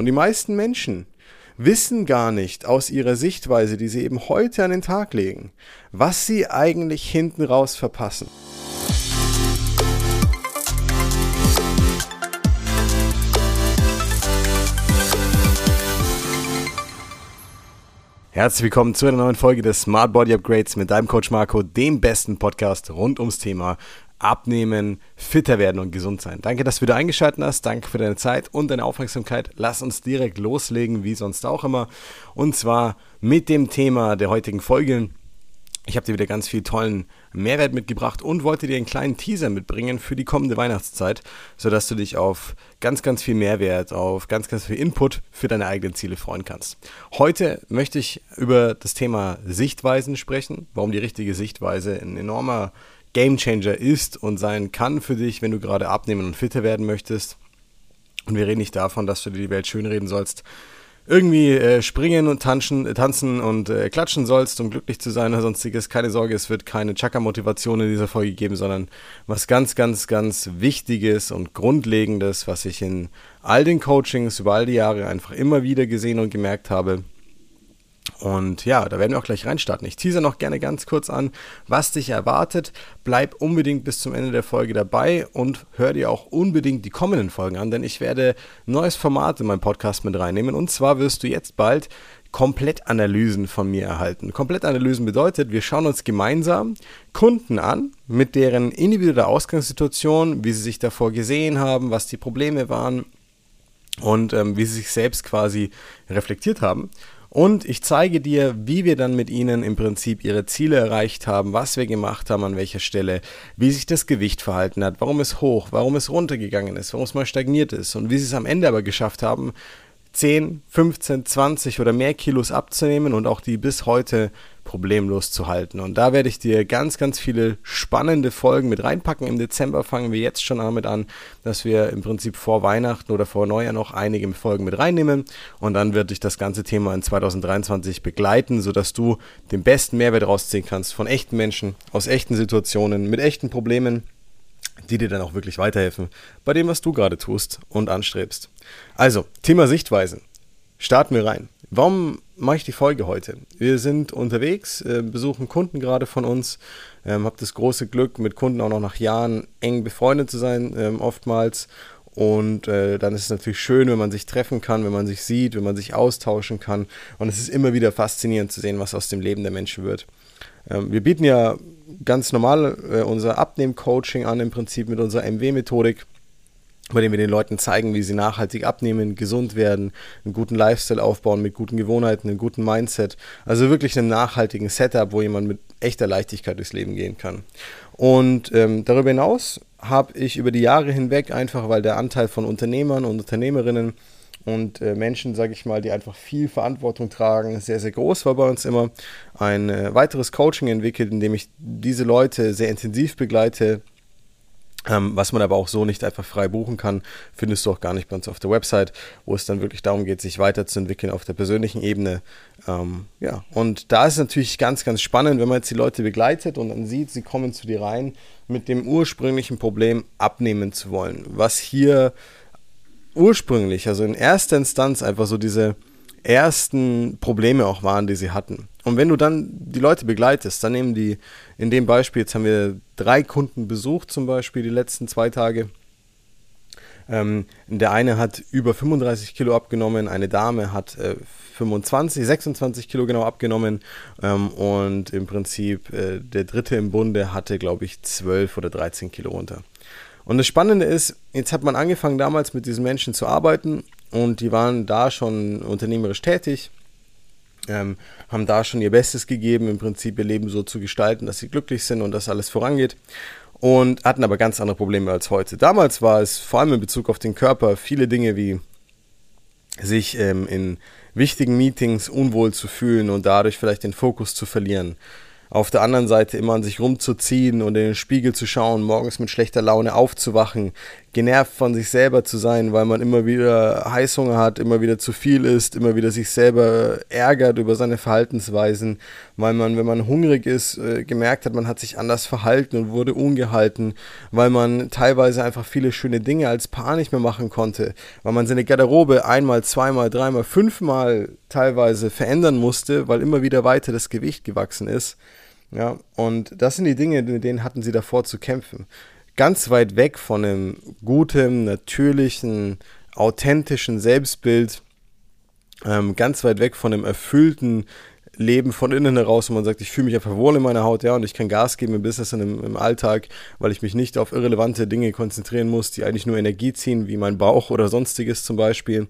Und die meisten Menschen wissen gar nicht aus ihrer Sichtweise, die sie eben heute an den Tag legen, was sie eigentlich hinten raus verpassen. Herzlich willkommen zu einer neuen Folge des Smart Body Upgrades mit deinem Coach Marco, dem besten Podcast rund ums Thema abnehmen, fitter werden und gesund sein. Danke, dass du wieder eingeschaltet hast. Danke für deine Zeit und deine Aufmerksamkeit. Lass uns direkt loslegen, wie sonst auch immer. Und zwar mit dem Thema der heutigen Folge. Ich habe dir wieder ganz viel tollen Mehrwert mitgebracht und wollte dir einen kleinen Teaser mitbringen für die kommende Weihnachtszeit, sodass du dich auf ganz, ganz viel Mehrwert, auf ganz, ganz viel Input für deine eigenen Ziele freuen kannst. Heute möchte ich über das Thema Sichtweisen sprechen, warum die richtige Sichtweise ein enormer Gamechanger ist und sein kann für dich, wenn du gerade abnehmen und fitter werden möchtest. Und wir reden nicht davon, dass du dir die Welt schönreden sollst, irgendwie äh, springen und tanzen, äh, tanzen und äh, klatschen sollst, um glücklich zu sein oder sonstiges. Keine Sorge, es wird keine Chakra-Motivation in dieser Folge geben, sondern was ganz, ganz, ganz Wichtiges und Grundlegendes, was ich in all den Coachings über all die Jahre einfach immer wieder gesehen und gemerkt habe. Und ja, da werden wir auch gleich reinstarten. Ich teaser noch gerne ganz kurz an, was dich erwartet. Bleib unbedingt bis zum Ende der Folge dabei und hör dir auch unbedingt die kommenden Folgen an, denn ich werde neues Format in meinen Podcast mit reinnehmen. Und zwar wirst du jetzt bald Komplettanalysen von mir erhalten. Komplettanalysen bedeutet, wir schauen uns gemeinsam Kunden an, mit deren individueller Ausgangssituation, wie sie sich davor gesehen haben, was die Probleme waren und ähm, wie sie sich selbst quasi reflektiert haben. Und ich zeige dir, wie wir dann mit ihnen im Prinzip ihre Ziele erreicht haben, was wir gemacht haben, an welcher Stelle, wie sich das Gewicht verhalten hat, warum es hoch, warum es runtergegangen ist, warum es mal stagniert ist und wie sie es am Ende aber geschafft haben, 10, 15, 20 oder mehr Kilos abzunehmen und auch die bis heute problemlos zu halten. Und da werde ich dir ganz, ganz viele spannende Folgen mit reinpacken. Im Dezember fangen wir jetzt schon damit an, dass wir im Prinzip vor Weihnachten oder vor Neujahr noch einige Folgen mit reinnehmen. Und dann werde ich das ganze Thema in 2023 begleiten, sodass du den besten Mehrwert rausziehen kannst von echten Menschen, aus echten Situationen, mit echten Problemen die dir dann auch wirklich weiterhelfen bei dem, was du gerade tust und anstrebst. Also, Thema Sichtweise. Starten wir rein. Warum mache ich die Folge heute? Wir sind unterwegs, äh, besuchen Kunden gerade von uns. Ähm, habe das große Glück, mit Kunden auch noch nach Jahren eng befreundet zu sein, ähm, oftmals. Und äh, dann ist es natürlich schön, wenn man sich treffen kann, wenn man sich sieht, wenn man sich austauschen kann. Und es ist immer wieder faszinierend zu sehen, was aus dem Leben der Menschen wird. Ähm, wir bieten ja ganz normal äh, unser Abnehm-Coaching an, im Prinzip mit unserer MW-Methodik, bei dem wir den Leuten zeigen, wie sie nachhaltig abnehmen, gesund werden, einen guten Lifestyle aufbauen mit guten Gewohnheiten, einem guten Mindset. Also wirklich einem nachhaltigen Setup, wo jemand mit echter Leichtigkeit durchs Leben gehen kann. Und ähm, darüber hinaus habe ich über die Jahre hinweg einfach, weil der Anteil von Unternehmern und Unternehmerinnen und äh, Menschen, sage ich mal, die einfach viel Verantwortung tragen, sehr, sehr groß war bei uns immer. Ein äh, weiteres Coaching entwickelt, in dem ich diese Leute sehr intensiv begleite, was man aber auch so nicht einfach frei buchen kann, findest du auch gar nicht bei uns auf der Website, wo es dann wirklich darum geht, sich weiterzuentwickeln auf der persönlichen Ebene. Ähm, ja, und da ist es natürlich ganz, ganz spannend, wenn man jetzt die Leute begleitet und dann sieht, sie kommen zu dir rein mit dem ursprünglichen Problem abnehmen zu wollen, was hier ursprünglich, also in erster Instanz einfach so diese ersten Probleme auch waren, die sie hatten. Und wenn du dann die Leute begleitest, dann nehmen die, in dem Beispiel, jetzt haben wir drei Kunden besucht zum Beispiel die letzten zwei Tage. Ähm, der eine hat über 35 Kilo abgenommen, eine Dame hat äh, 25, 26 Kilo genau abgenommen ähm, und im Prinzip äh, der dritte im Bunde hatte, glaube ich, 12 oder 13 Kilo runter. Und das Spannende ist, jetzt hat man angefangen damals mit diesen Menschen zu arbeiten und die waren da schon unternehmerisch tätig, ähm, haben da schon ihr Bestes gegeben, im Prinzip ihr Leben so zu gestalten, dass sie glücklich sind und dass alles vorangeht und hatten aber ganz andere Probleme als heute. Damals war es vor allem in Bezug auf den Körper viele Dinge wie sich ähm, in wichtigen Meetings unwohl zu fühlen und dadurch vielleicht den Fokus zu verlieren auf der anderen Seite immer an sich rumzuziehen und in den Spiegel zu schauen, morgens mit schlechter Laune aufzuwachen, genervt von sich selber zu sein, weil man immer wieder Heißhunger hat, immer wieder zu viel isst, immer wieder sich selber ärgert über seine Verhaltensweisen, weil man, wenn man hungrig ist, äh, gemerkt hat, man hat sich anders verhalten und wurde ungehalten, weil man teilweise einfach viele schöne Dinge als Paar nicht mehr machen konnte, weil man seine Garderobe einmal, zweimal, dreimal, fünfmal teilweise verändern musste, weil immer wieder weiter das Gewicht gewachsen ist. Ja, und das sind die Dinge, mit denen hatten sie davor zu kämpfen ganz weit weg von einem guten, natürlichen, authentischen Selbstbild, ähm, ganz weit weg von einem erfüllten Leben von innen heraus, wo man sagt, ich fühle mich einfach wohl in meiner Haut, ja, und ich kann Gas geben im Business und im, im Alltag, weil ich mich nicht auf irrelevante Dinge konzentrieren muss, die eigentlich nur Energie ziehen, wie mein Bauch oder sonstiges zum Beispiel.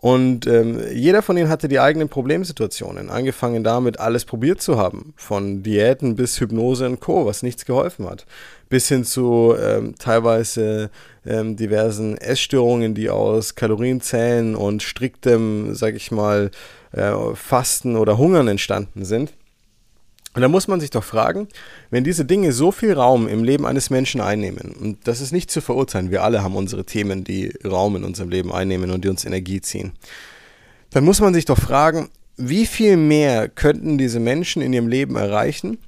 Und ähm, jeder von ihnen hatte die eigenen Problemsituationen, angefangen damit, alles probiert zu haben, von Diäten bis Hypnose und Co., was nichts geholfen hat, bis hin zu ähm, teilweise ähm, diversen Essstörungen, die aus Kalorienzählen und striktem, sag ich mal, äh, Fasten oder Hungern entstanden sind. Und da muss man sich doch fragen, wenn diese Dinge so viel Raum im Leben eines Menschen einnehmen, und das ist nicht zu verurteilen, wir alle haben unsere Themen, die Raum in unserem Leben einnehmen und die uns Energie ziehen, dann muss man sich doch fragen, wie viel mehr könnten diese Menschen in ihrem Leben erreichen,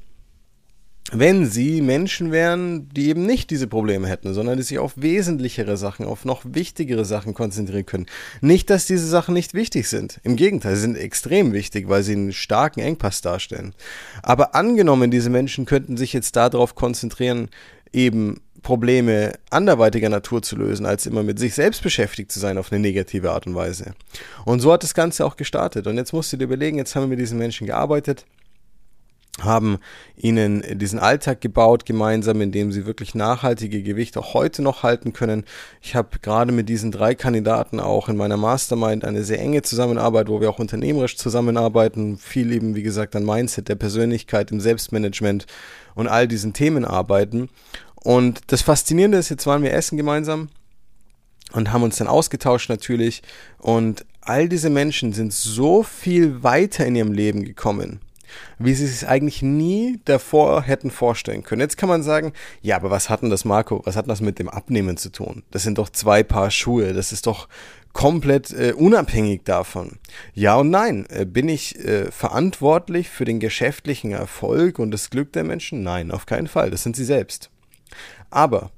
wenn sie Menschen wären, die eben nicht diese Probleme hätten, sondern die sich auf wesentlichere Sachen, auf noch wichtigere Sachen konzentrieren können. Nicht, dass diese Sachen nicht wichtig sind. Im Gegenteil, sie sind extrem wichtig, weil sie einen starken Engpass darstellen. Aber angenommen, diese Menschen könnten sich jetzt darauf konzentrieren, eben Probleme anderweitiger Natur zu lösen, als immer mit sich selbst beschäftigt zu sein auf eine negative Art und Weise. Und so hat das Ganze auch gestartet. Und jetzt musst du dir überlegen, jetzt haben wir mit diesen Menschen gearbeitet haben ihnen diesen Alltag gebaut gemeinsam, in dem sie wirklich nachhaltige Gewichte auch heute noch halten können. Ich habe gerade mit diesen drei Kandidaten auch in meiner Mastermind eine sehr enge Zusammenarbeit, wo wir auch unternehmerisch zusammenarbeiten, viel eben wie gesagt an Mindset, der Persönlichkeit, im Selbstmanagement und all diesen Themen arbeiten. Und das Faszinierende ist, jetzt waren wir essen gemeinsam und haben uns dann ausgetauscht natürlich und all diese Menschen sind so viel weiter in ihrem Leben gekommen wie sie es eigentlich nie davor hätten vorstellen können. Jetzt kann man sagen, ja, aber was hat denn das, Marco? Was hat das mit dem Abnehmen zu tun? Das sind doch zwei Paar Schuhe. Das ist doch komplett äh, unabhängig davon. Ja und nein. Äh, bin ich äh, verantwortlich für den geschäftlichen Erfolg und das Glück der Menschen? Nein, auf keinen Fall. Das sind sie selbst. Aber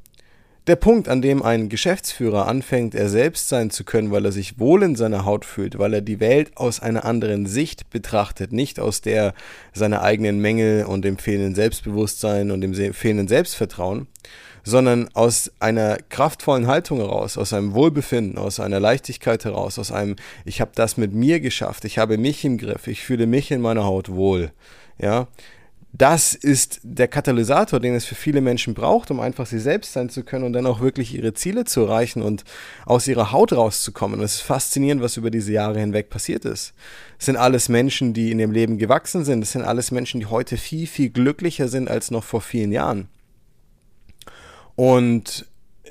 der Punkt, an dem ein Geschäftsführer anfängt, er selbst sein zu können, weil er sich wohl in seiner Haut fühlt, weil er die Welt aus einer anderen Sicht betrachtet, nicht aus der seiner eigenen Mängel und dem fehlenden Selbstbewusstsein und dem fehlenden Selbstvertrauen, sondern aus einer kraftvollen Haltung heraus, aus einem Wohlbefinden, aus einer Leichtigkeit heraus, aus einem ich habe das mit mir geschafft, ich habe mich im Griff, ich fühle mich in meiner Haut wohl. Ja, das ist der Katalysator, den es für viele Menschen braucht, um einfach sie selbst sein zu können und dann auch wirklich ihre Ziele zu erreichen und aus ihrer Haut rauszukommen. Und es ist faszinierend, was über diese Jahre hinweg passiert ist. Es sind alles Menschen, die in ihrem Leben gewachsen sind. Es sind alles Menschen, die heute viel, viel glücklicher sind als noch vor vielen Jahren. Und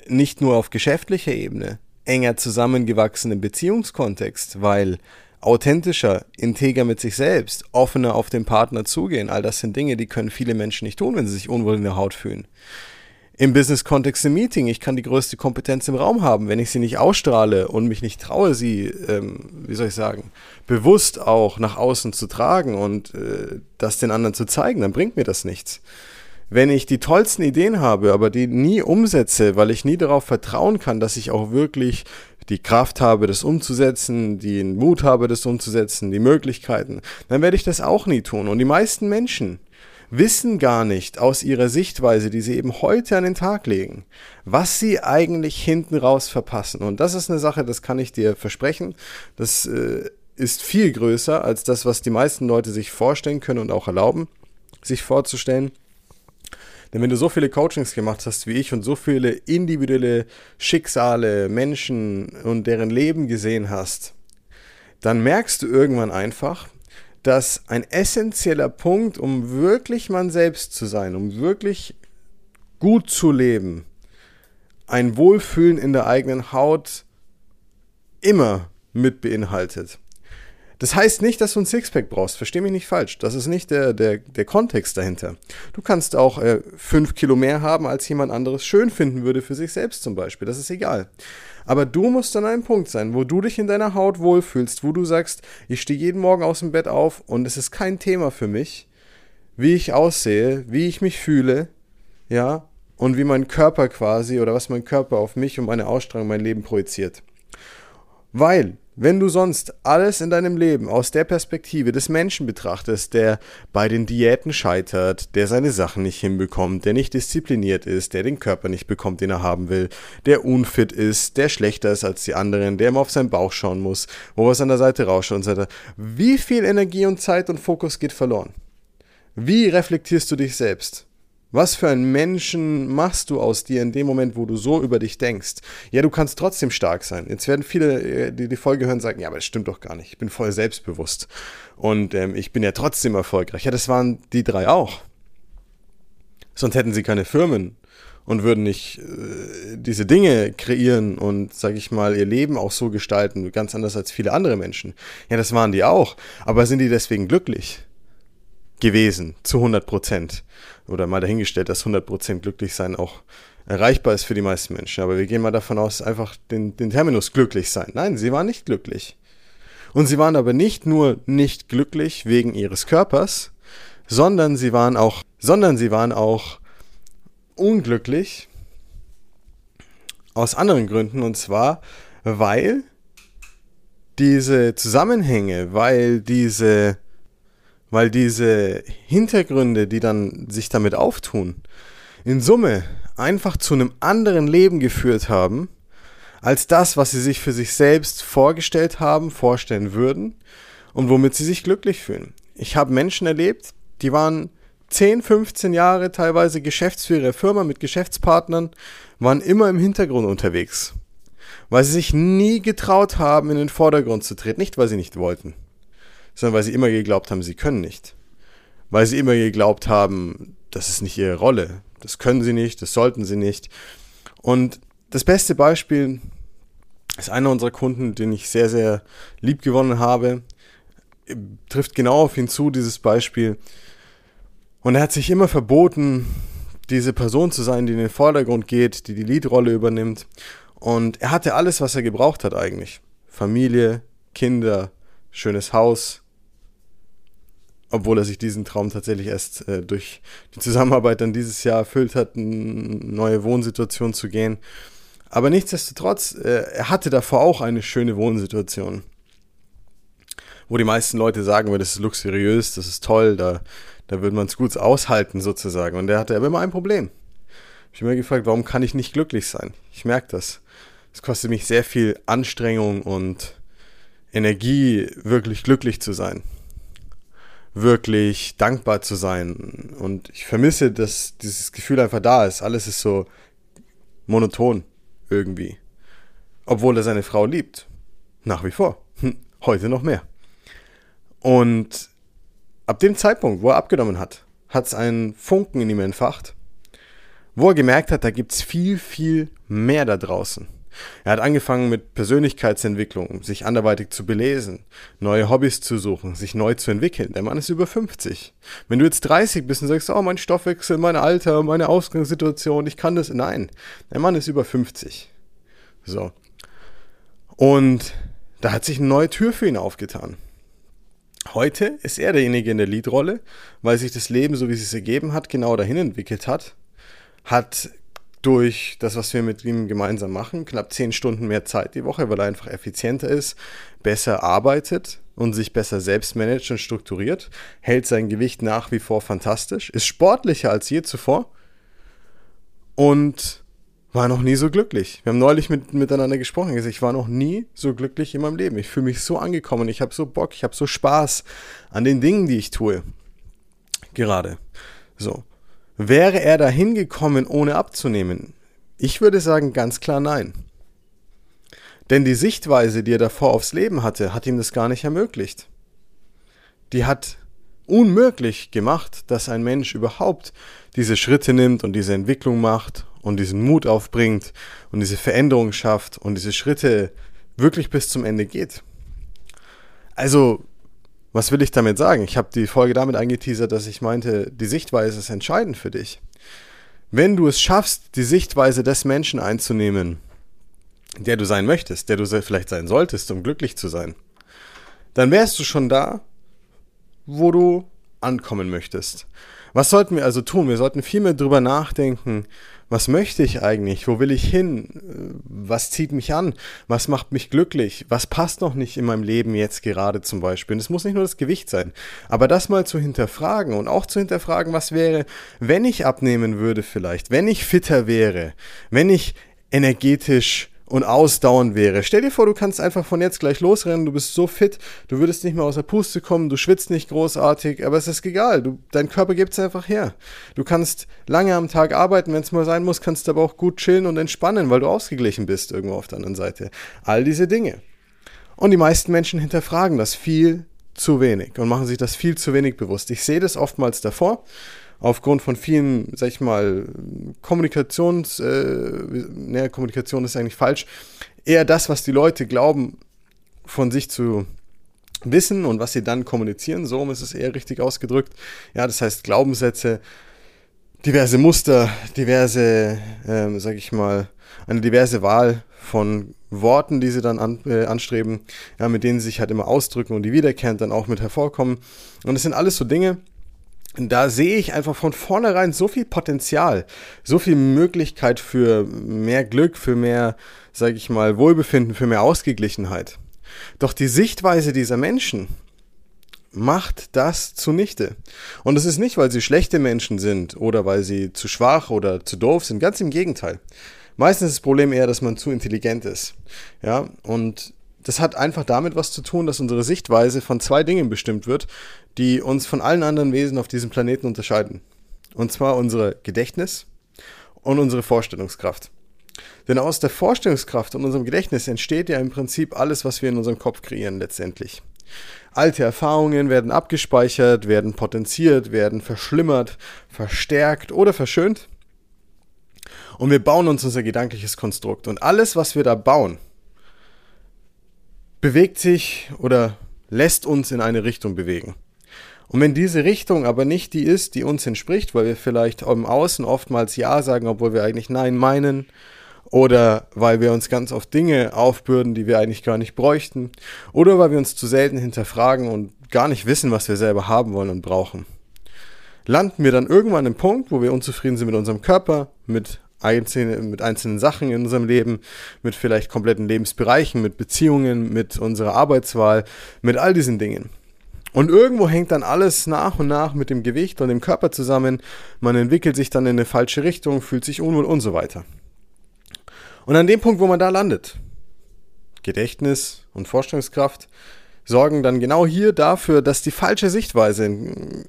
nicht nur auf geschäftlicher Ebene, enger zusammengewachsen im Beziehungskontext, weil authentischer, integer mit sich selbst, offener auf den Partner zugehen. All das sind Dinge, die können viele Menschen nicht tun, wenn sie sich unwohl in der Haut fühlen. Im Business-Kontext im Meeting, ich kann die größte Kompetenz im Raum haben. Wenn ich sie nicht ausstrahle und mich nicht traue, sie, ähm, wie soll ich sagen, bewusst auch nach außen zu tragen und äh, das den anderen zu zeigen, dann bringt mir das nichts wenn ich die tollsten Ideen habe, aber die nie umsetze, weil ich nie darauf vertrauen kann, dass ich auch wirklich die Kraft habe, das umzusetzen, den Mut habe, das umzusetzen, die Möglichkeiten, dann werde ich das auch nie tun. Und die meisten Menschen wissen gar nicht aus ihrer Sichtweise, die sie eben heute an den Tag legen, was sie eigentlich hinten raus verpassen. Und das ist eine Sache, das kann ich dir versprechen. Das äh, ist viel größer als das, was die meisten Leute sich vorstellen können und auch erlauben, sich vorzustellen. Denn wenn du so viele Coachings gemacht hast wie ich und so viele individuelle Schicksale, Menschen und deren Leben gesehen hast, dann merkst du irgendwann einfach, dass ein essentieller Punkt, um wirklich man selbst zu sein, um wirklich gut zu leben, ein Wohlfühlen in der eigenen Haut immer mit beinhaltet. Das heißt nicht, dass du ein Sixpack brauchst. Versteh mich nicht falsch. Das ist nicht der, der, der Kontext dahinter. Du kannst auch äh, fünf Kilo mehr haben, als jemand anderes schön finden würde für sich selbst zum Beispiel. Das ist egal. Aber du musst an einem Punkt sein, wo du dich in deiner Haut wohlfühlst, wo du sagst, ich stehe jeden Morgen aus dem Bett auf und es ist kein Thema für mich, wie ich aussehe, wie ich mich fühle, ja, und wie mein Körper quasi oder was mein Körper auf mich und meine Ausstrahlung, mein Leben projiziert. Weil, wenn du sonst alles in deinem Leben aus der Perspektive des Menschen betrachtest, der bei den Diäten scheitert, der seine Sachen nicht hinbekommt, der nicht diszipliniert ist, der den Körper nicht bekommt, den er haben will, der unfit ist, der schlechter ist als die anderen, der immer auf seinen Bauch schauen muss, wo was an der Seite rausschaut und so weiter, wie viel Energie und Zeit und Fokus geht verloren? Wie reflektierst du dich selbst? Was für einen Menschen machst du aus dir in dem Moment, wo du so über dich denkst? Ja, du kannst trotzdem stark sein. Jetzt werden viele, äh, die die Folge hören, sagen, ja, aber das stimmt doch gar nicht. Ich bin voll selbstbewusst. Und ähm, ich bin ja trotzdem erfolgreich. Ja, das waren die drei auch. Sonst hätten sie keine Firmen und würden nicht äh, diese Dinge kreieren und, sag ich mal, ihr Leben auch so gestalten, ganz anders als viele andere Menschen. Ja, das waren die auch. Aber sind die deswegen glücklich? Gewesen, zu 100 Prozent. Oder mal dahingestellt, dass 100 Prozent glücklich sein auch erreichbar ist für die meisten Menschen. Aber wir gehen mal davon aus, einfach den, den Terminus glücklich sein. Nein, sie waren nicht glücklich. Und sie waren aber nicht nur nicht glücklich wegen ihres Körpers, sondern sie waren auch, sondern sie waren auch unglücklich aus anderen Gründen. Und zwar, weil diese Zusammenhänge, weil diese weil diese Hintergründe, die dann sich damit auftun, in Summe einfach zu einem anderen Leben geführt haben, als das, was sie sich für sich selbst vorgestellt haben, vorstellen würden und womit sie sich glücklich fühlen. Ich habe Menschen erlebt, die waren 10, 15 Jahre teilweise Geschäftsführer ihrer Firma mit Geschäftspartnern, waren immer im Hintergrund unterwegs, weil sie sich nie getraut haben, in den Vordergrund zu treten, nicht weil sie nicht wollten sondern weil sie immer geglaubt haben, sie können nicht. Weil sie immer geglaubt haben, das ist nicht ihre Rolle. Das können sie nicht, das sollten sie nicht. Und das beste Beispiel ist einer unserer Kunden, den ich sehr, sehr lieb gewonnen habe, trifft genau auf ihn zu, dieses Beispiel. Und er hat sich immer verboten, diese Person zu sein, die in den Vordergrund geht, die die Leadrolle übernimmt. Und er hatte alles, was er gebraucht hat eigentlich. Familie, Kinder, schönes Haus, obwohl er sich diesen Traum tatsächlich erst äh, durch die Zusammenarbeit dann dieses Jahr erfüllt hat, eine neue Wohnsituation zu gehen. Aber nichtsdestotrotz, äh, er hatte davor auch eine schöne Wohnsituation. Wo die meisten Leute sagen, das ist luxuriös, das ist toll, da, da würde man es gut aushalten sozusagen. Und er hatte aber immer ein Problem. Ich habe mir gefragt, warum kann ich nicht glücklich sein? Ich merke das. Es kostet mich sehr viel Anstrengung und Energie, wirklich glücklich zu sein wirklich dankbar zu sein. Und ich vermisse, dass dieses Gefühl einfach da ist. Alles ist so monoton irgendwie. Obwohl er seine Frau liebt. Nach wie vor. Hm, heute noch mehr. Und ab dem Zeitpunkt, wo er abgenommen hat, hat es einen Funken in ihm entfacht, wo er gemerkt hat, da gibt es viel, viel mehr da draußen. Er hat angefangen mit Persönlichkeitsentwicklung, sich anderweitig zu belesen, neue Hobbys zu suchen, sich neu zu entwickeln. Der Mann ist über 50. Wenn du jetzt 30 bist und sagst, oh, mein Stoffwechsel, mein Alter, meine Ausgangssituation, ich kann das. Nein, der Mann ist über 50. So. Und da hat sich eine neue Tür für ihn aufgetan. Heute ist er derjenige in der Leadrolle, weil sich das Leben, so wie es sich ergeben hat, genau dahin entwickelt hat, hat durch das, was wir mit ihm gemeinsam machen, knapp zehn Stunden mehr Zeit die Woche, weil er einfach effizienter ist, besser arbeitet und sich besser selbst managt und strukturiert, hält sein Gewicht nach wie vor fantastisch, ist sportlicher als je zuvor und war noch nie so glücklich. Wir haben neulich mit, miteinander gesprochen. Ich war noch nie so glücklich in meinem Leben. Ich fühle mich so angekommen. Ich habe so Bock. Ich habe so Spaß an den Dingen, die ich tue. Gerade. So. Wäre er dahin gekommen, ohne abzunehmen? Ich würde sagen ganz klar nein. Denn die Sichtweise, die er davor aufs Leben hatte, hat ihm das gar nicht ermöglicht. Die hat unmöglich gemacht, dass ein Mensch überhaupt diese Schritte nimmt und diese Entwicklung macht und diesen Mut aufbringt und diese Veränderung schafft und diese Schritte wirklich bis zum Ende geht. Also Was will ich damit sagen? Ich habe die Folge damit angeteasert, dass ich meinte, die Sichtweise ist entscheidend für dich. Wenn du es schaffst, die Sichtweise des Menschen einzunehmen, der du sein möchtest, der du vielleicht sein solltest, um glücklich zu sein, dann wärst du schon da, wo du ankommen möchtest. Was sollten wir also tun? Wir sollten viel mehr drüber nachdenken, was möchte ich eigentlich? Wo will ich hin? Was zieht mich an? Was macht mich glücklich? Was passt noch nicht in meinem Leben jetzt gerade zum Beispiel? Und es muss nicht nur das Gewicht sein, aber das mal zu hinterfragen und auch zu hinterfragen, was wäre, wenn ich abnehmen würde vielleicht, wenn ich fitter wäre, wenn ich energetisch und ausdauernd wäre. Stell dir vor, du kannst einfach von jetzt gleich losrennen, du bist so fit, du würdest nicht mehr aus der Puste kommen, du schwitzt nicht großartig, aber es ist egal, du, dein Körper gibt es einfach her. Du kannst lange am Tag arbeiten, wenn es mal sein muss, kannst aber auch gut chillen und entspannen, weil du ausgeglichen bist irgendwo auf der anderen Seite. All diese Dinge. Und die meisten Menschen hinterfragen das viel zu wenig und machen sich das viel zu wenig bewusst. Ich sehe das oftmals davor aufgrund von vielen, sag ich mal, Kommunikations, äh, ne, Kommunikation ist eigentlich falsch, eher das, was die Leute glauben, von sich zu wissen und was sie dann kommunizieren, so ist es eher richtig ausgedrückt. Ja, das heißt Glaubenssätze, diverse Muster, diverse, ähm, sag ich mal, eine diverse Wahl von Worten, die sie dann an, äh, anstreben, ja, mit denen sie sich halt immer ausdrücken und die wiederkehrend dann auch mit hervorkommen. Und das sind alles so Dinge, da sehe ich einfach von vornherein so viel Potenzial, so viel Möglichkeit für mehr Glück, für mehr, sage ich mal, Wohlbefinden, für mehr Ausgeglichenheit. Doch die Sichtweise dieser Menschen macht das zunichte. Und es ist nicht, weil sie schlechte Menschen sind oder weil sie zu schwach oder zu doof sind, ganz im Gegenteil. Meistens ist das Problem eher, dass man zu intelligent ist. Ja, und das hat einfach damit was zu tun, dass unsere Sichtweise von zwei Dingen bestimmt wird, die uns von allen anderen Wesen auf diesem Planeten unterscheiden. Und zwar unsere Gedächtnis und unsere Vorstellungskraft. Denn aus der Vorstellungskraft und unserem Gedächtnis entsteht ja im Prinzip alles, was wir in unserem Kopf kreieren letztendlich. Alte Erfahrungen werden abgespeichert, werden potenziert, werden verschlimmert, verstärkt oder verschönt. Und wir bauen uns unser gedankliches Konstrukt. Und alles, was wir da bauen, bewegt sich oder lässt uns in eine Richtung bewegen. Und wenn diese Richtung aber nicht die ist, die uns entspricht, weil wir vielleicht im Außen oftmals Ja sagen, obwohl wir eigentlich Nein meinen, oder weil wir uns ganz oft Dinge aufbürden, die wir eigentlich gar nicht bräuchten, oder weil wir uns zu selten hinterfragen und gar nicht wissen, was wir selber haben wollen und brauchen, landen wir dann irgendwann an einem Punkt, wo wir unzufrieden sind mit unserem Körper, mit einzelne, mit einzelnen Sachen in unserem Leben, mit vielleicht kompletten Lebensbereichen, mit Beziehungen, mit unserer Arbeitswahl, mit all diesen Dingen. Und irgendwo hängt dann alles nach und nach mit dem Gewicht und dem Körper zusammen. Man entwickelt sich dann in eine falsche Richtung, fühlt sich unwohl und so weiter. Und an dem Punkt, wo man da landet, Gedächtnis und Vorstellungskraft sorgen dann genau hier dafür, dass die falsche Sichtweise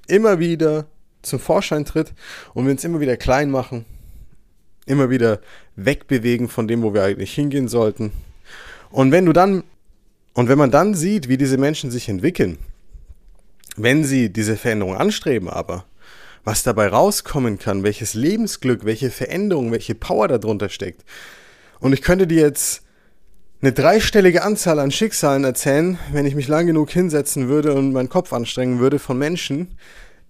immer wieder zum Vorschein tritt und wir uns immer wieder klein machen, immer wieder wegbewegen von dem, wo wir eigentlich hingehen sollten. Und wenn du dann, und wenn man dann sieht, wie diese Menschen sich entwickeln, wenn sie diese Veränderung anstreben, aber was dabei rauskommen kann, welches Lebensglück, welche Veränderung, welche Power darunter steckt. Und ich könnte dir jetzt eine dreistellige Anzahl an Schicksalen erzählen, wenn ich mich lang genug hinsetzen würde und meinen Kopf anstrengen würde von Menschen,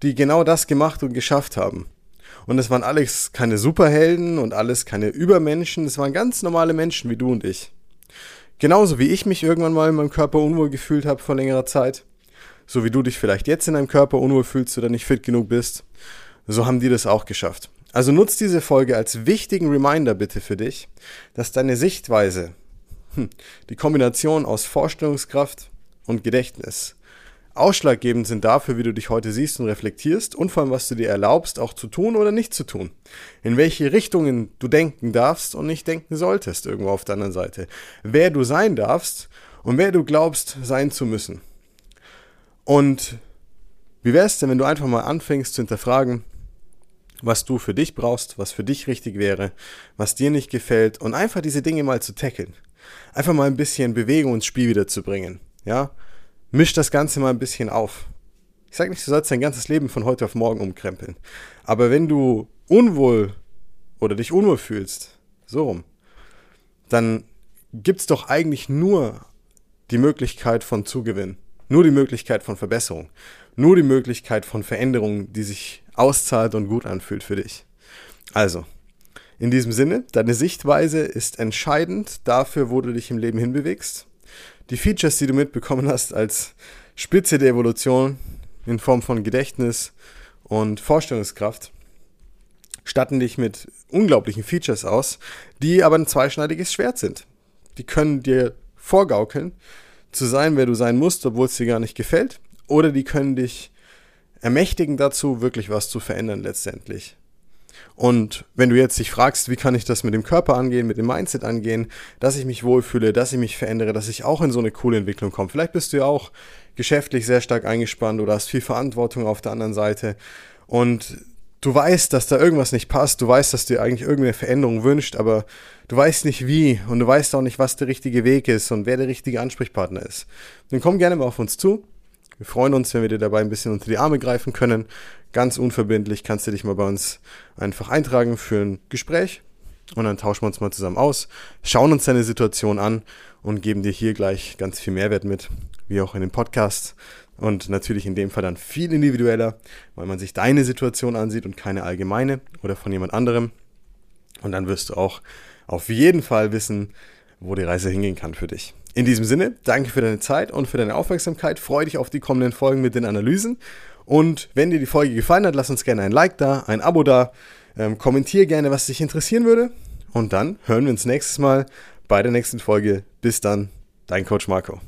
die genau das gemacht und geschafft haben. Und es waren alles keine Superhelden und alles keine Übermenschen, es waren ganz normale Menschen wie du und ich. Genauso wie ich mich irgendwann mal in meinem Körper unwohl gefühlt habe vor längerer Zeit, so wie du dich vielleicht jetzt in deinem Körper unwohl fühlst oder nicht fit genug bist, so haben die das auch geschafft. Also nutzt diese Folge als wichtigen Reminder bitte für dich, dass deine Sichtweise, hm, die Kombination aus Vorstellungskraft und Gedächtnis, ausschlaggebend sind dafür, wie du dich heute siehst und reflektierst und vor allem, was du dir erlaubst, auch zu tun oder nicht zu tun. In welche Richtungen du denken darfst und nicht denken solltest, irgendwo auf der anderen Seite. Wer du sein darfst und wer du glaubst, sein zu müssen. Und wie wär's denn, wenn du einfach mal anfängst zu hinterfragen, was du für dich brauchst, was für dich richtig wäre, was dir nicht gefällt und einfach diese Dinge mal zu tackeln. Einfach mal ein bisschen Bewegung ins Spiel wieder zu bringen. Ja? Misch das Ganze mal ein bisschen auf. Ich sage nicht, du sollst dein ganzes Leben von heute auf morgen umkrempeln. Aber wenn du unwohl oder dich unwohl fühlst, so rum, dann gibt's doch eigentlich nur die Möglichkeit von Zugewinn. Nur die Möglichkeit von Verbesserung. Nur die Möglichkeit von Veränderung, die sich auszahlt und gut anfühlt für dich. Also, in diesem Sinne, deine Sichtweise ist entscheidend dafür, wo du dich im Leben hinbewegst. Die Features, die du mitbekommen hast als Spitze der Evolution in Form von Gedächtnis und Vorstellungskraft, statten dich mit unglaublichen Features aus, die aber ein zweischneidiges Schwert sind. Die können dir vorgaukeln, zu sein, wer du sein musst, obwohl es dir gar nicht gefällt, oder die können dich ermächtigen dazu, wirklich was zu verändern letztendlich. Und wenn du jetzt dich fragst, wie kann ich das mit dem Körper angehen, mit dem Mindset angehen, dass ich mich wohlfühle, dass ich mich verändere, dass ich auch in so eine coole Entwicklung komme. Vielleicht bist du ja auch geschäftlich sehr stark eingespannt oder hast viel Verantwortung auf der anderen Seite und du weißt, dass da irgendwas nicht passt, du weißt, dass du dir eigentlich irgendeine Veränderung wünscht, aber du weißt nicht wie und du weißt auch nicht, was der richtige Weg ist und wer der richtige Ansprechpartner ist. Dann komm gerne mal auf uns zu. Wir freuen uns, wenn wir dir dabei ein bisschen unter die Arme greifen können. Ganz unverbindlich kannst du dich mal bei uns einfach eintragen für ein Gespräch und dann tauschen wir uns mal zusammen aus, schauen uns deine Situation an und geben dir hier gleich ganz viel Mehrwert mit, wie auch in dem Podcast. Und natürlich in dem Fall dann viel individueller, weil man sich deine Situation ansieht und keine allgemeine oder von jemand anderem. Und dann wirst du auch auf jeden Fall wissen, wo die Reise hingehen kann für dich. In diesem Sinne, danke für deine Zeit und für deine Aufmerksamkeit. Freue dich auf die kommenden Folgen mit den Analysen. Und wenn dir die Folge gefallen hat, lass uns gerne ein Like da, ein Abo da. Ähm, kommentier gerne, was dich interessieren würde. Und dann hören wir uns nächstes Mal bei der nächsten Folge. Bis dann, dein Coach Marco.